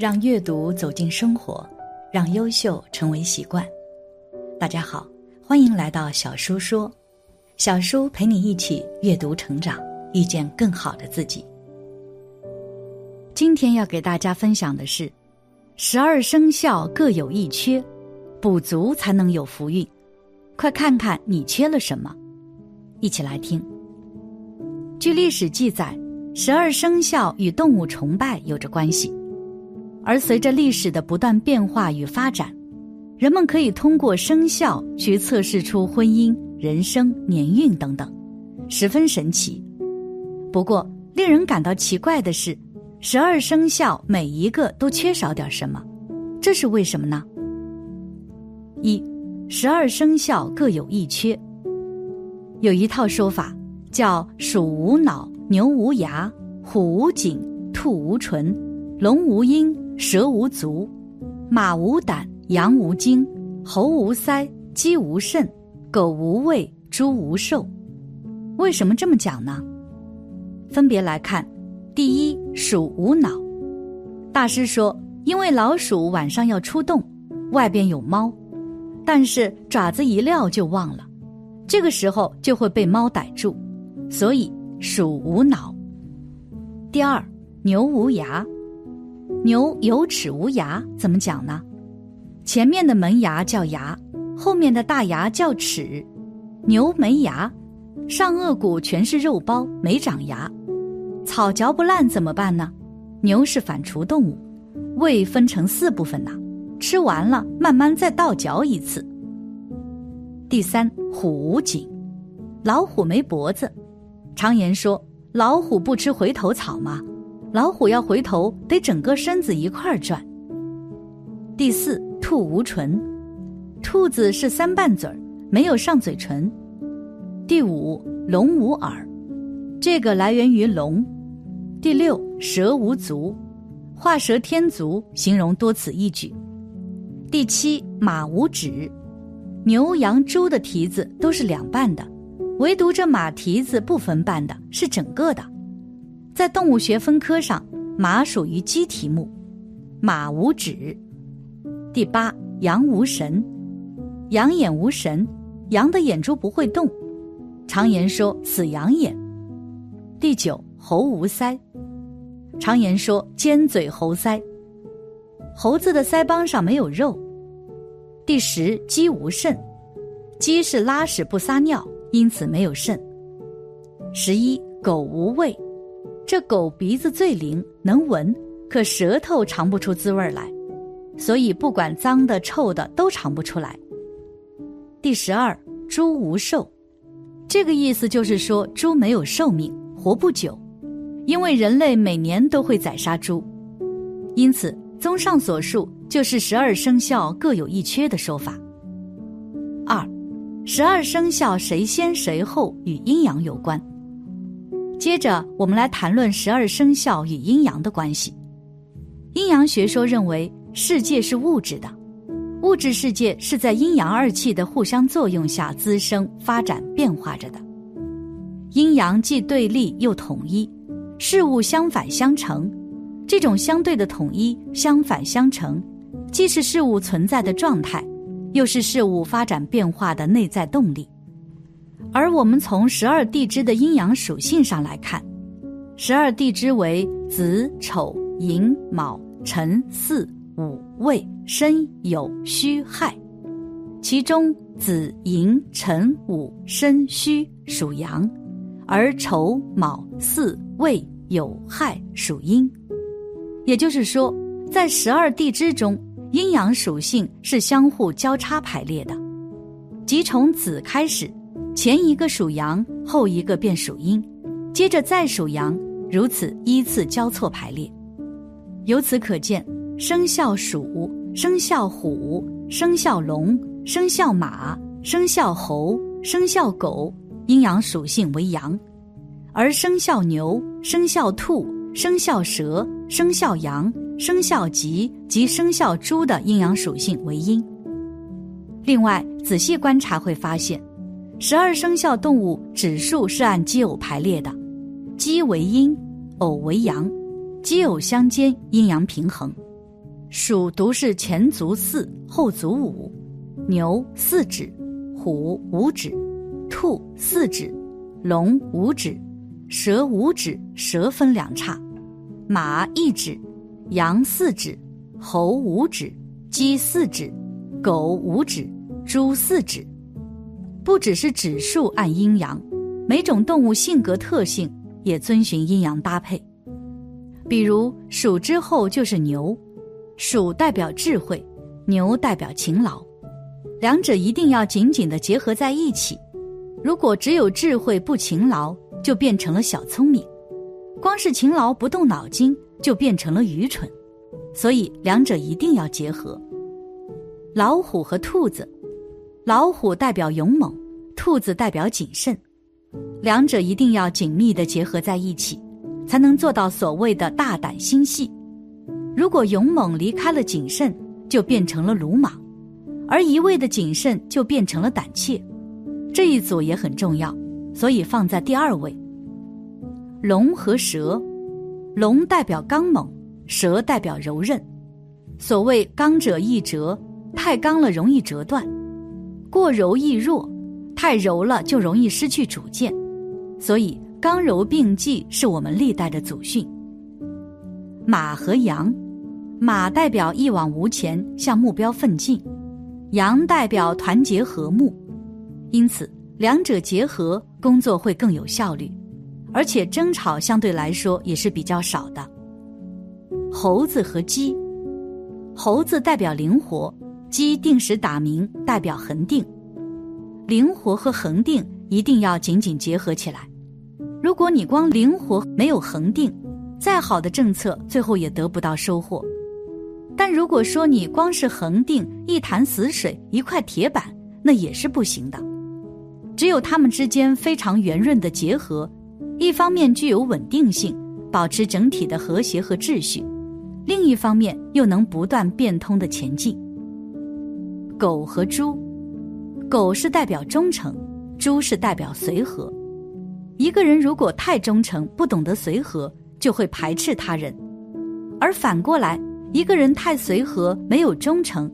让阅读走进生活，让优秀成为习惯。大家好，欢迎来到小叔说，小叔陪你一起阅读成长，遇见更好的自己。今天要给大家分享的是，十二生肖各有一缺，补足才能有福运。快看看你缺了什么，一起来听。据历史记载，十二生肖与动物崇拜有着关系。而随着历史的不断变化与发展，人们可以通过生肖去测试出婚姻、人生、年运等等，十分神奇。不过，令人感到奇怪的是，十二生肖每一个都缺少点什么，这是为什么呢？一，十二生肖各有一缺。有一套说法叫“鼠无脑，牛无牙，虎无颈，兔无唇，龙无鹰”。蛇无足，马无胆，羊无精，猴无腮，鸡无肾，狗无胃，猪无寿。为什么这么讲呢？分别来看，第一，鼠无脑。大师说，因为老鼠晚上要出动，外边有猫，但是爪子一撂就忘了，这个时候就会被猫逮住，所以鼠无脑。第二，牛无牙。牛有齿无牙，怎么讲呢？前面的门牙叫牙，后面的大牙叫齿。牛没牙，上颚骨全是肉包，没长牙，草嚼不烂怎么办呢？牛是反刍动物，胃分成四部分呐，吃完了慢慢再倒嚼一次。第三，虎无颈，老虎没脖子，常言说老虎不吃回头草吗？老虎要回头，得整个身子一块儿转。第四，兔无唇，兔子是三瓣嘴儿，没有上嘴唇。第五，龙无耳，这个来源于龙。第六，蛇无足，画蛇添足，形容多此一举。第七，马无趾，牛羊猪的蹄子都是两半的，唯独这马蹄子不分瓣的，是整个的。在动物学分科上，马属于鸡蹄目，马无趾。第八，羊无神，羊眼无神，羊的眼珠不会动，常言说死羊眼。第九，猴无腮，常言说尖嘴猴腮，猴子的腮帮上没有肉。第十，鸡无肾，鸡是拉屎不撒尿，因此没有肾。十一，狗无胃。这狗鼻子最灵，能闻，可舌头尝不出滋味来，所以不管脏的、臭的都尝不出来。第十二，猪无寿，这个意思就是说猪没有寿命，活不久，因为人类每年都会宰杀猪，因此综上所述，就是十二生肖各有一缺的说法。二，十二生肖谁先谁后与阴阳有关。接着，我们来谈论十二生肖与阴阳的关系。阴阳学说认为，世界是物质的，物质世界是在阴阳二气的互相作用下滋生、发展、变化着的。阴阳既对立又统一，事物相反相成。这种相对的统一、相反相成，既是事物存在的状态，又是事物发展变化的内在动力。而我们从十二地支的阴阳属性上来看，十二地支为子、丑、寅、卯、辰、巳、午、未、申、酉、戌、亥，其中子、寅、辰、午、申、戌属阳，而丑、卯、巳、未、酉、亥属阴。也就是说，在十二地支中，阴阳属性是相互交叉排列的，即从子开始。前一个属阳，后一个便属阴，接着再属阳，如此依次交错排列。由此可见，生肖鼠、生肖虎、生肖龙、生肖马、生肖猴、生肖狗，阴阳属性为阳；而生肖牛、生肖兔、生肖蛇、生肖羊、生肖鸡及生肖猪的阴阳属性为阴。另外，仔细观察会发现。十二生肖动物指数是按奇偶排列的，奇为阴，偶为阳，奇偶相间，阴阳平衡。鼠独是前足四，后足五；牛四指，虎五指，兔四指，龙五指，蛇五指。蛇分两叉，马一指，羊四指，猴五指，鸡四指，狗五指，猪四指。不只是指数按阴阳，每种动物性格特性也遵循阴阳搭配。比如鼠之后就是牛，鼠代表智慧，牛代表勤劳，两者一定要紧紧的结合在一起。如果只有智慧不勤劳，就变成了小聪明；光是勤劳不动脑筋，就变成了愚蠢。所以两者一定要结合。老虎和兔子。老虎代表勇猛，兔子代表谨慎，两者一定要紧密的结合在一起，才能做到所谓的大胆心细。如果勇猛离开了谨慎，就变成了鲁莽；而一味的谨慎就变成了胆怯。这一组也很重要，所以放在第二位。龙和蛇，龙代表刚猛，蛇代表柔韧。所谓刚者易折，太刚了容易折断。过柔易弱，太柔了就容易失去主见，所以刚柔并济是我们历代的祖训。马和羊，马代表一往无前，向目标奋进；羊代表团结和睦。因此，两者结合，工作会更有效率，而且争吵相对来说也是比较少的。猴子和鸡，猴子代表灵活。鸡定时打鸣代表恒定，灵活和恒定一定要紧紧结合起来。如果你光灵活没有恒定，再好的政策最后也得不到收获。但如果说你光是恒定，一潭死水一块铁板，那也是不行的。只有它们之间非常圆润的结合，一方面具有稳定性，保持整体的和谐和秩序，另一方面又能不断变通的前进。狗和猪，狗是代表忠诚，猪是代表随和。一个人如果太忠诚，不懂得随和，就会排斥他人；而反过来，一个人太随和，没有忠诚，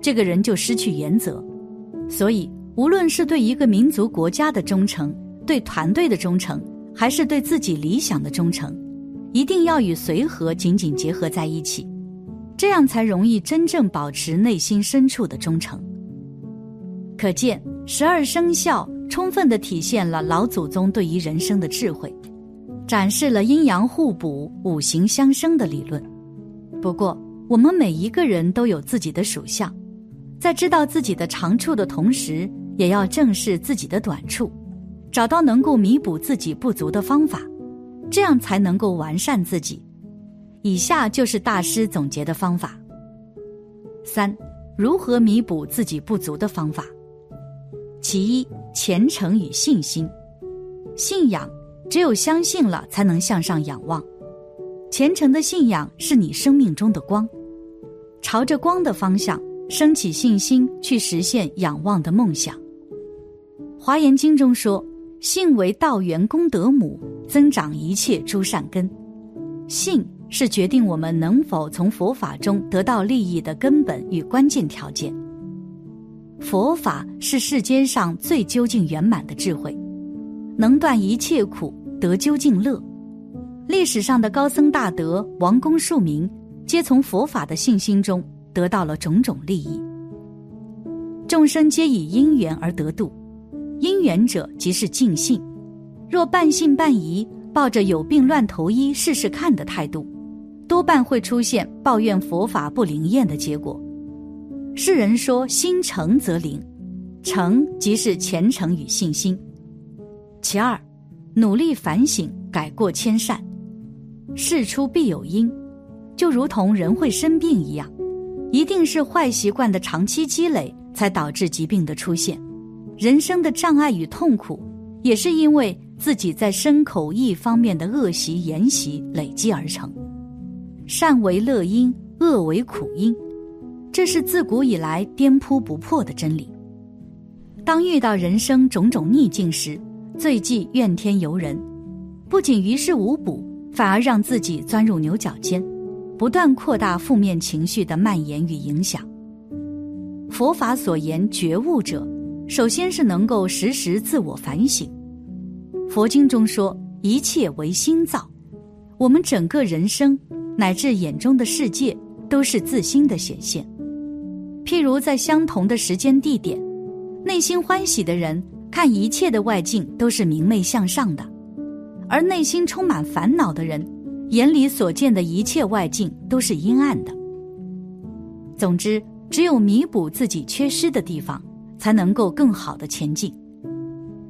这个人就失去原则。所以，无论是对一个民族国家的忠诚，对团队的忠诚，还是对自己理想的忠诚，一定要与随和紧紧结合在一起。这样才容易真正保持内心深处的忠诚。可见十二生肖充分的体现了老祖宗对于人生的智慧，展示了阴阳互补、五行相生的理论。不过，我们每一个人都有自己的属相，在知道自己的长处的同时，也要正视自己的短处，找到能够弥补自己不足的方法，这样才能够完善自己。以下就是大师总结的方法：三、如何弥补自己不足的方法。其一，虔诚与信心。信仰只有相信了，才能向上仰望。虔诚的信仰是你生命中的光，朝着光的方向升起信心，去实现仰望的梦想。华严经中说：“信为道源功德母，增长一切诸善根。”信。是决定我们能否从佛法中得到利益的根本与关键条件。佛法是世间上最究竟圆满的智慧，能断一切苦，得究竟乐。历史上的高僧大德、王公庶民，皆从佛法的信心中得到了种种利益。众生皆以因缘而得度，因缘者即是尽信。若半信半疑，抱着有病乱投医、试试看的态度。多半会出现抱怨佛法不灵验的结果。世人说心诚则灵，诚即是虔诚与信心。其二，努力反省，改过迁善。事出必有因，就如同人会生病一样，一定是坏习惯的长期积累才导致疾病的出现。人生的障碍与痛苦，也是因为自己在身口意方面的恶习言习累积而成。善为乐因，恶为苦因，这是自古以来颠扑不破的真理。当遇到人生种种逆境时，最忌怨天尤人，不仅于事无补，反而让自己钻入牛角尖。不断扩大负面情绪的蔓延与影响。佛法所言觉悟者，首先是能够时时自我反省。佛经中说，一切为心造，我们整个人生乃至眼中的世界，都是自心的显现。譬如在相同的时间地点，内心欢喜的人看一切的外境都是明媚向上的，而内心充满烦恼的人，眼里所见的一切外境都是阴暗的。总之，只有弥补自己缺失的地方，才能够更好的前进。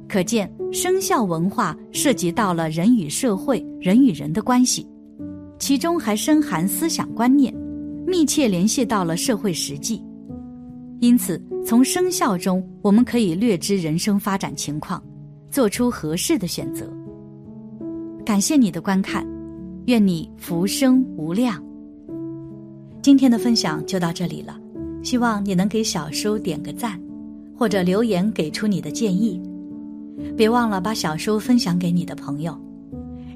可见，生肖文化涉及到了人与社会、人与人的关系，其中还深含思想观念，密切联系到了社会实际。因此，从生肖中，我们可以略知人生发展情况，做出合适的选择。感谢你的观看，愿你福生无量。今天的分享就到这里了，希望你能给小叔点个赞，或者留言给出你的建议。别忘了把小叔分享给你的朋友，